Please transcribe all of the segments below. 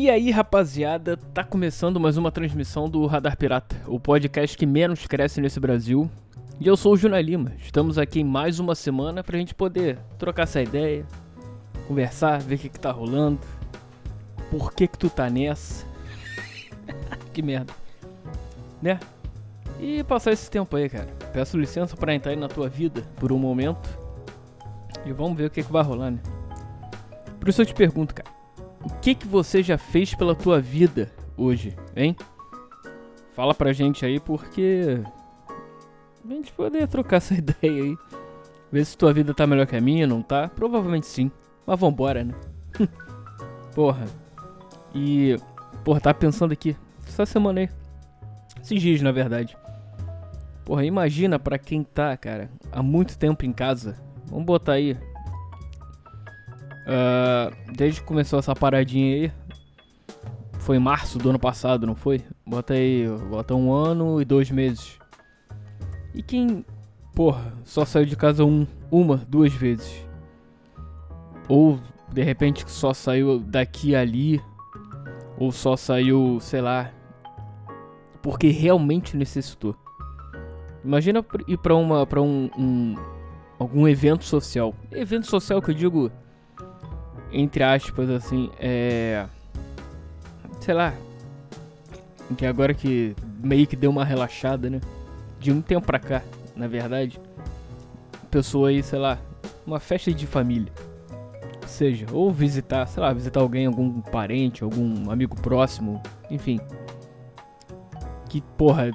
E aí, rapaziada, tá começando mais uma transmissão do Radar Pirata, o podcast que menos cresce nesse Brasil. E eu sou o Juna Lima. Estamos aqui em mais uma semana pra gente poder trocar essa ideia, conversar, ver o que, que tá rolando, por que que tu tá nessa. que merda. Né? E passar esse tempo aí, cara. Peço licença pra entrar aí na tua vida por um momento. E vamos ver o que, que vai rolar, né? Por isso eu te pergunto, cara. O que que você já fez pela tua vida hoje, hein? Fala pra gente aí porque a gente poder trocar essa ideia aí. Ver se tua vida tá melhor que a minha, não tá? Provavelmente sim. Mas vambora, né? porra. E. Porra, tá pensando aqui. Essa semana aí. Esses dias, na verdade. Porra, imagina pra quem tá, cara, há muito tempo em casa. Vamos botar aí. Uh, desde que começou essa paradinha aí. Foi em março do ano passado, não foi? Bota aí, bota um ano e dois meses. E quem, porra, só saiu de casa um, uma, duas vezes. Ou de repente só saiu daqui ali. Ou só saiu, sei lá. Porque realmente necessitou. Imagina ir pra uma. para um, um. algum evento social. Evento social que eu digo. Entre aspas, assim, é. Sei lá. Que agora que meio que deu uma relaxada, né? De um tempo pra cá, na verdade. Pessoa aí, sei lá, uma festa de família. Seja, ou visitar, sei lá, visitar alguém, algum parente, algum amigo próximo, enfim. Que porra,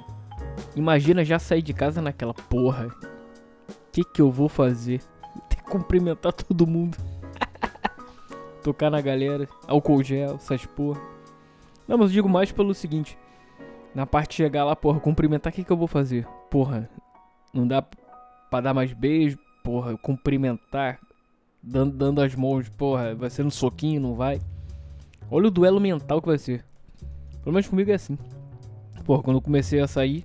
imagina já sair de casa naquela porra. O que que eu vou fazer? Ter que cumprimentar todo mundo. Tocar na galera, álcool gel, essas porra. Não, mas eu digo mais pelo seguinte. Na parte de chegar lá, porra, cumprimentar, o que que eu vou fazer? Porra, não dá pra dar mais beijo, porra, cumprimentar, dando, dando as mãos, porra, vai ser no soquinho, não vai? Olha o duelo mental que vai ser. Pelo menos comigo é assim. Porra, quando eu comecei a sair,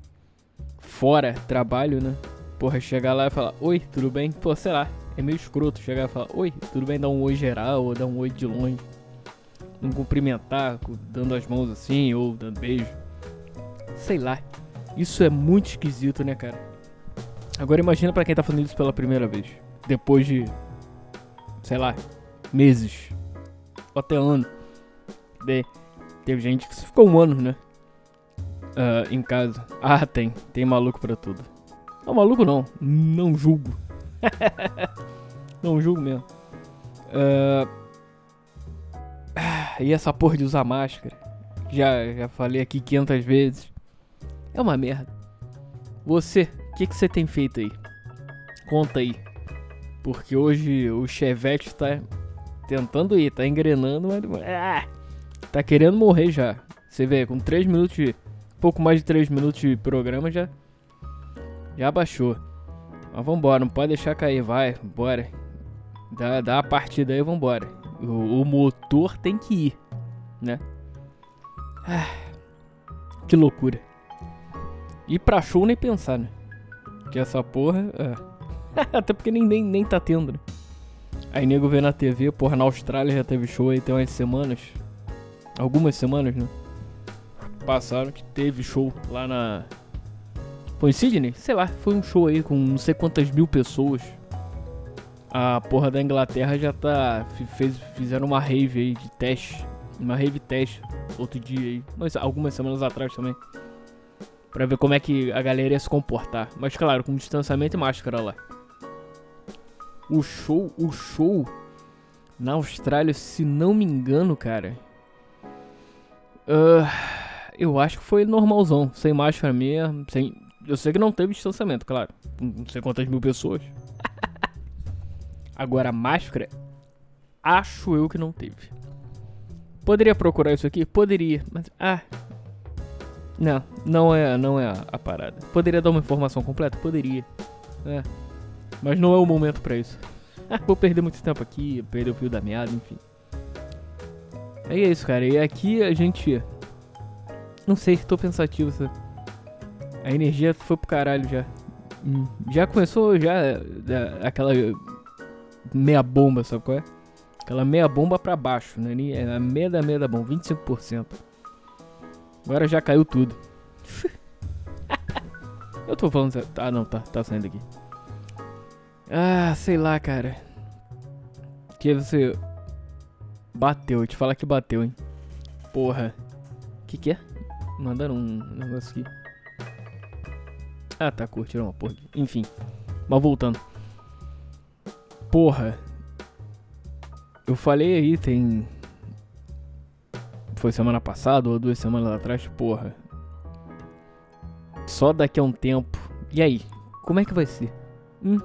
fora trabalho, né? Porra, chegar lá e falar, oi, tudo bem? Pô, sei lá, é meio escroto chegar e falar, oi, tudo bem? Dar um oi geral ou dar um oi de longe. Não cumprimentar, dando as mãos assim ou dando beijo. Sei lá. Isso é muito esquisito, né, cara? Agora imagina para quem tá fazendo isso pela primeira vez. Depois de, sei lá, meses. Ou até ano. De, teve gente que ficou um ano, né? Uh, em casa. Ah, tem. Tem maluco pra tudo. Não, maluco não. Não julgo. não julgo mesmo. Uh, e essa porra de usar máscara. Já, já falei aqui 500 vezes. É uma merda. Você, o que, que você tem feito aí? Conta aí. Porque hoje o Chevette tá tentando ir, tá engrenando, mas. Ah, tá querendo morrer já. Você vê, com 3 minutos de. Pouco mais de 3 minutos de programa já. Já baixou. Mas vambora, não pode deixar cair, vai, bora. Dá, dá a partida aí, vambora. O, o motor tem que ir, né? Ah, que loucura. E pra show nem pensar, né? Que essa porra. É. Até porque nem, nem, nem tá tendo, né? Aí nego vê na TV, porra, na Austrália já teve show aí tem umas semanas. Algumas semanas, né? Passaram que teve show lá na. Foi em Sydney? Sei lá, foi um show aí com não sei quantas mil pessoas. A porra da Inglaterra já tá. Fez, fizeram uma rave aí de teste. Uma rave teste outro dia aí. Mas algumas semanas atrás também. Pra ver como é que a galera ia se comportar. Mas claro, com distanciamento e máscara lá. O show, o show na Austrália, se não me engano, cara. Uh, eu acho que foi normalzão, sem máscara mesmo, sem. Eu sei que não teve distanciamento, claro. Não sei quantas mil pessoas. Agora, máscara, acho eu que não teve. Poderia procurar isso aqui? Poderia, mas. Ah, não, não é, não é a, a parada. Poderia dar uma informação completa? Poderia. É. Mas não é o momento para isso. Vou perder muito tempo aqui, perder o fio da meada, enfim. É isso, cara. E aqui a gente. Não sei, tô pensativo. Sabe? A energia foi pro caralho já. Hum, já começou já aquela meia bomba, sabe qual é? Aquela meia bomba pra baixo, né? É a meia da meia da bomba, 25%. Agora já caiu tudo. Eu tô falando. Ah, não, tá, tá saindo aqui. Ah, sei lá, cara. Que você. Bateu, te falar que bateu, hein? Porra. Que que é? Mandaram um negócio aqui. Ah, tá, curtiram uma porra. Enfim. Mas voltando. Porra. Eu falei aí, tem. Foi semana passada ou duas semanas atrás, porra. Só daqui a um tempo. E aí? Como é que vai ser? Hum?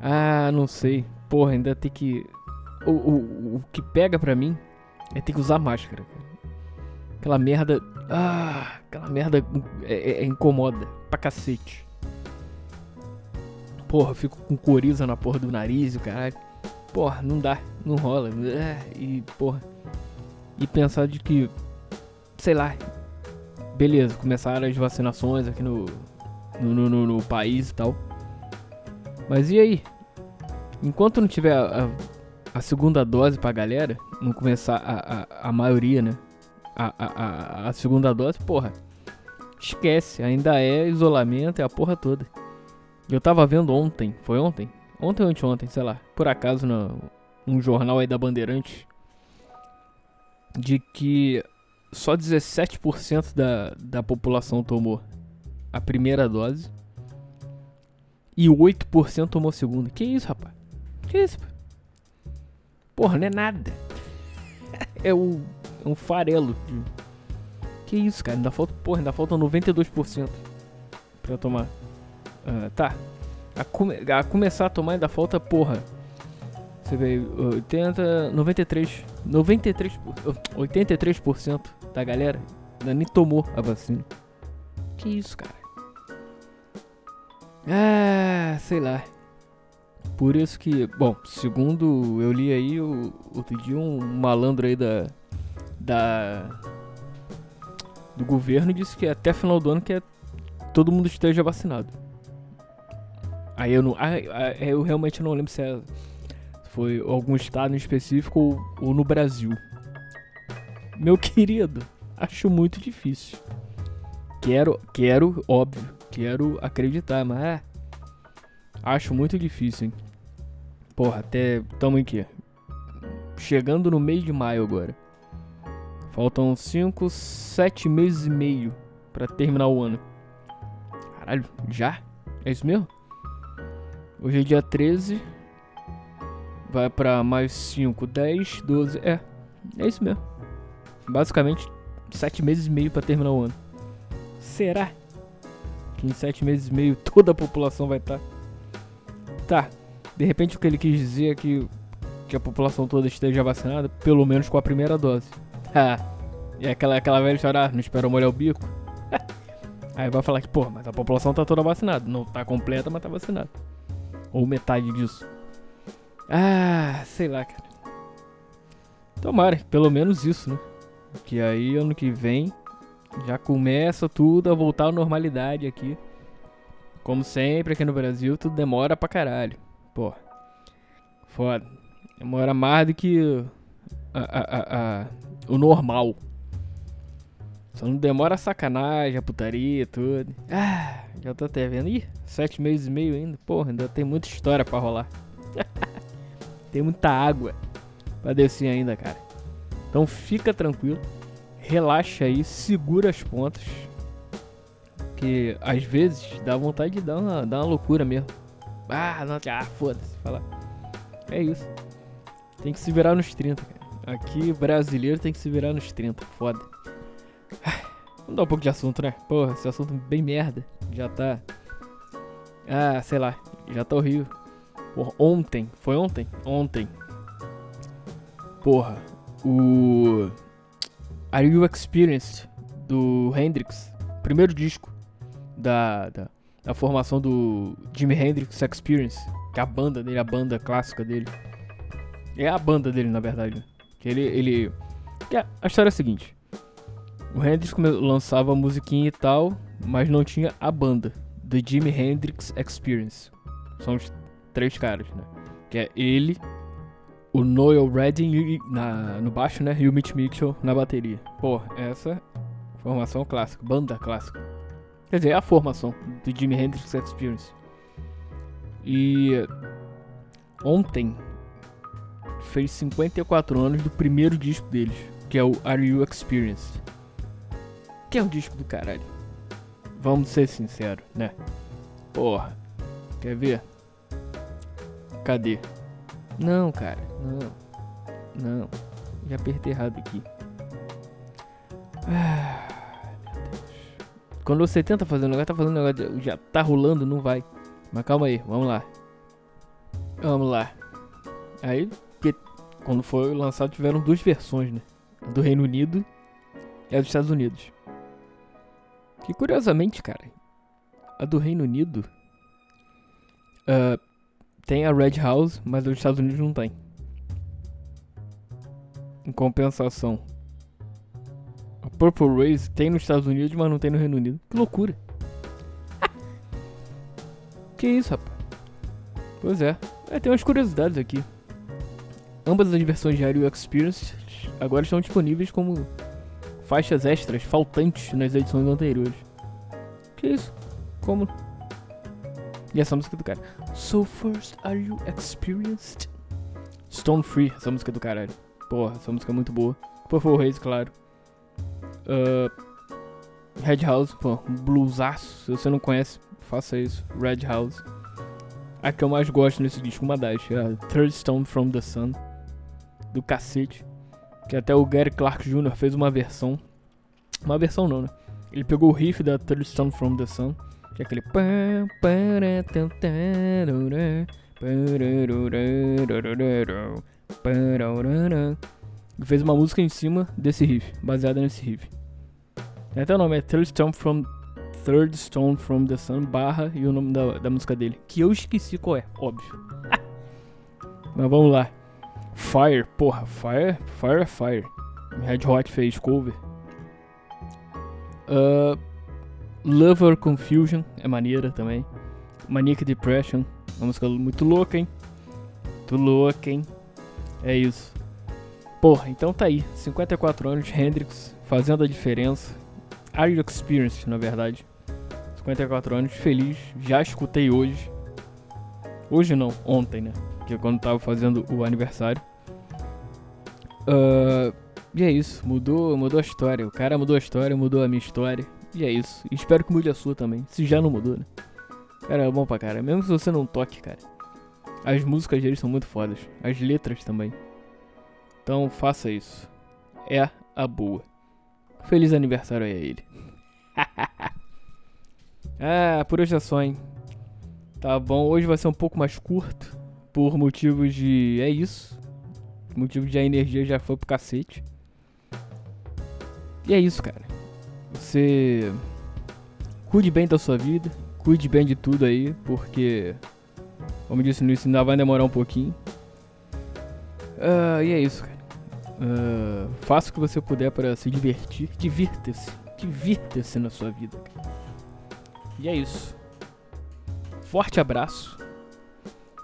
Ah, não sei. Porra, ainda tem que. O, o, o que pega pra mim é ter que usar máscara. Aquela merda. Ah, aquela merda é, é, é incomoda pra cacete. Porra, fico com coriza na porra do nariz e o caralho. Porra, não dá, não rola. É, e, porra. E pensar de que. Sei lá. Beleza, começaram as vacinações aqui no. No, no, no país e tal. Mas e aí? Enquanto não tiver a, a, a segunda dose pra galera, não começar a, a, a maioria, né? A, a, a, segunda dose, porra. Esquece, ainda é isolamento, é a porra toda. Eu tava vendo ontem, foi ontem? Ontem ou anteontem, sei lá. Por acaso, no, num jornal aí da Bandeirante. De que só 17% da, da população tomou a primeira dose. E 8% tomou a segunda. Que isso, rapaz? Que isso? Porra, não é nada. É, o, um farelo. Que isso, cara? Ainda falta, porra, ainda falta 92% pra tomar. Uh, tá. A, come, a, começar a tomar ainda falta, porra. Você vê, 80, 93, 93, 83% da galera ainda nem tomou a vacina. Que isso, cara? Ah, sei lá. Por isso que, bom, segundo eu li aí, o, outro dia um malandro aí da. Da. do governo disse que até final do ano que todo mundo esteja vacinado. Aí eu não. eu realmente não lembro se é, foi algum estado em específico ou, ou no Brasil. Meu querido, acho muito difícil. Quero, quero, óbvio, quero acreditar, mas é, Acho muito difícil, hein? Porra, até tamo aqui. Chegando no mês de maio agora. Faltam 5, 7 meses e meio para terminar o ano. Caralho, já? É isso mesmo? Hoje é dia 13. Vai pra mais 5, 10, 12. É, é isso mesmo. Basicamente, 7 meses e meio para terminar o ano. Será que em 7 meses e meio toda a população vai estar? Tá Tá, de repente o que ele quis dizer é que, que a população toda esteja vacinada, pelo menos com a primeira dose. Ah, e aquela, aquela velha história, ah, não espera molhar o bico. Aí vai falar que, pô, mas a população tá toda vacinada. Não tá completa, mas tá vacinada. Ou metade disso. Ah, sei lá, cara. Tomara, pelo menos isso, né? Que aí ano que vem já começa tudo a voltar à normalidade aqui. Como sempre aqui no Brasil, tudo demora pra caralho. Pô, foda. Demora mais do que a, a, a, o normal. Só não demora a sacanagem, a putaria, tudo. Ah, já tô até vendo. Ih, sete meses e meio ainda. Porra, ainda tem muita história pra rolar. tem muita água pra descer ainda, cara. Então fica tranquilo. Relaxa aí, segura as pontas. Porque às vezes dá vontade de dar uma, dar uma loucura mesmo. Ah, não, ah foda-se, falar. É isso. Tem que se virar nos 30, cara. Aqui, brasileiro tem que se virar nos 30, foda. Vamos dar um pouco de assunto, né? Porra, esse assunto é bem merda. Já tá. Ah, sei lá. Já tá horrível. Porra, ontem. Foi ontem? Ontem. Porra. O. Are You Experienced? Do Hendrix. Primeiro disco da, da, da, formação do Jimi Hendrix Experience, que é a banda dele, a banda clássica dele. É a banda dele, na verdade. Ele. ele a, a história é a seguinte: o Hendrix lançava musiquinha e tal, mas não tinha a banda. The Jimi Hendrix Experience. São os três caras, né? Que é ele, o Noel Redding na, no baixo, né? E o Mitch Mitchell na bateria. Pô, essa formação clássica, banda clássica. Quer dizer, é a formação do Jimi Hendrix Experience. E ontem fez 54 anos do primeiro disco deles, que é o Are You Experienced? Que é um disco do caralho. Vamos ser sinceros, né? Porra. Quer ver? Cadê? Não, cara. Não. Não. Já apertei errado aqui. Ah. Quando você tenta fazer um negócio, tá fazendo um negócio, já tá rolando, não vai. Mas calma aí, vamos lá. Vamos lá. Aí, quando foi lançado tiveram duas versões, né? A do Reino Unido e a dos Estados Unidos. Que curiosamente, cara, a do Reino Unido uh, tem a Red House, mas a dos Estados Unidos não tem. Em compensação, a Purple Race tem nos Estados Unidos, mas não tem no Reino Unido. Que loucura! que isso, rapaz? Pois é. é. Tem umas curiosidades aqui. Ambas as versões de Aero Experience agora estão disponíveis como faixas extras faltantes nas edições anteriores. Que isso? Como? E essa música do cara. So first, are you experienced? Stone Free, essa música do caralho. Porra, essa música é muito boa. Purple Haze, claro. Uh, Red House, pô, bluesaço. Se você não conhece, faça isso. Red House. A que eu mais gosto nesse disco, uma das, é Third Stone from the Sun. Do cacete. Que até o Gary Clark Jr. fez uma versão. Uma versão não, né? Ele pegou o riff da Third Stone from the Sun. Que é aquele. E fez uma música em cima desse riff, baseada nesse riff. Até o nome é Third Stone from Third Stone from the Sun barra e o nome da, da música dele. Que eu esqueci qual é, óbvio. Mas vamos lá. Fire, porra, Fire, Fire é Fire. Red Hot fez cover. Uh, Lover Confusion é maneira também. Manic Depression, uma música muito louca, hein? Muito louca, hein? É isso. Porra, então tá aí. 54 anos Hendrix fazendo a diferença. Are You Experienced, na verdade. 54 anos, feliz. Já escutei hoje. Hoje não, ontem, né? Que é quando tava fazendo o aniversário. Uh, e é isso, mudou, mudou a história. O cara mudou a história, mudou a minha história. E é isso. E espero que mude a sua também. Se já não mudou, né? Cara, é bom pra cara. Mesmo se você não toque, cara. As músicas deles são muito fodas. As letras também. Então faça isso. É a boa. Feliz aniversário aí a ele. ah, por hoje é só, hein? Tá bom, hoje vai ser um pouco mais curto. Por motivos de. É isso. Motivo de a energia já foi pro cacete. E é isso, cara. Você. Cuide bem da sua vida. Cuide bem de tudo aí, porque. Como disse no início, ainda vai demorar um pouquinho. Uh, e é isso, cara. Uh, faça o que você puder para se divertir. Divirta-se. Divirta-se na sua vida. Cara. E é isso. Forte abraço.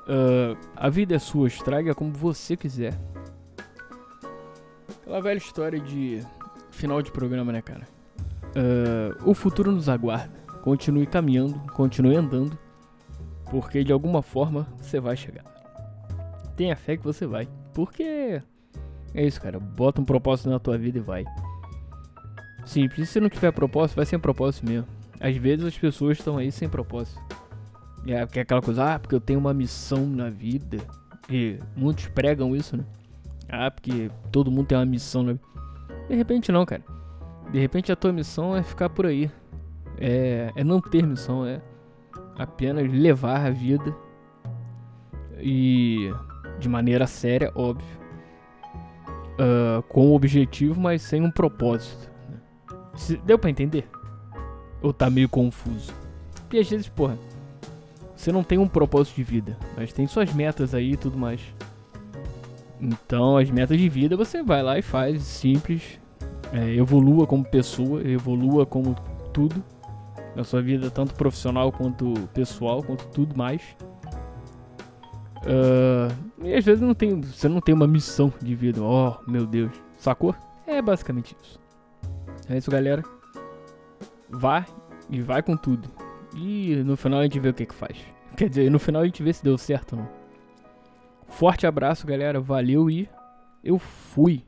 Uh, a vida é sua, estraga como você quiser. Aquela velha história de final de programa, né, cara? Uh, o futuro nos aguarda. Continue caminhando, continue andando, porque de alguma forma você vai chegar. Tenha fé que você vai, porque é isso, cara. Bota um propósito na tua vida e vai. Simples. Se não tiver propósito, vai sem propósito mesmo. Às vezes as pessoas estão aí sem propósito. É, porque é aquela coisa, ah, porque eu tenho uma missão na vida. E muitos pregam isso, né? Ah, porque todo mundo tem uma missão na. De repente não, cara. De repente a tua missão é ficar por aí. É, é não ter missão, é apenas levar a vida. E de maneira séria, óbvio uh, com objetivo, mas sem um propósito. Né? Deu pra entender? Ou tá meio confuso? Porque às vezes, porra, você não tem um propósito de vida, mas tem suas metas aí e tudo mais. Então, as metas de vida você vai lá e faz, simples. É, evolua como pessoa, evolua como tudo na sua vida, tanto profissional quanto pessoal, quanto tudo mais. Uh, E às vezes não tem, você não tem uma missão de vida. Oh, meu Deus. Sacou? É basicamente isso. É isso, galera. Vá e vai com tudo. E no final a gente vê o que que faz. Quer dizer, no final a gente vê se deu certo ou não. Forte abraço, galera. Valeu e eu fui.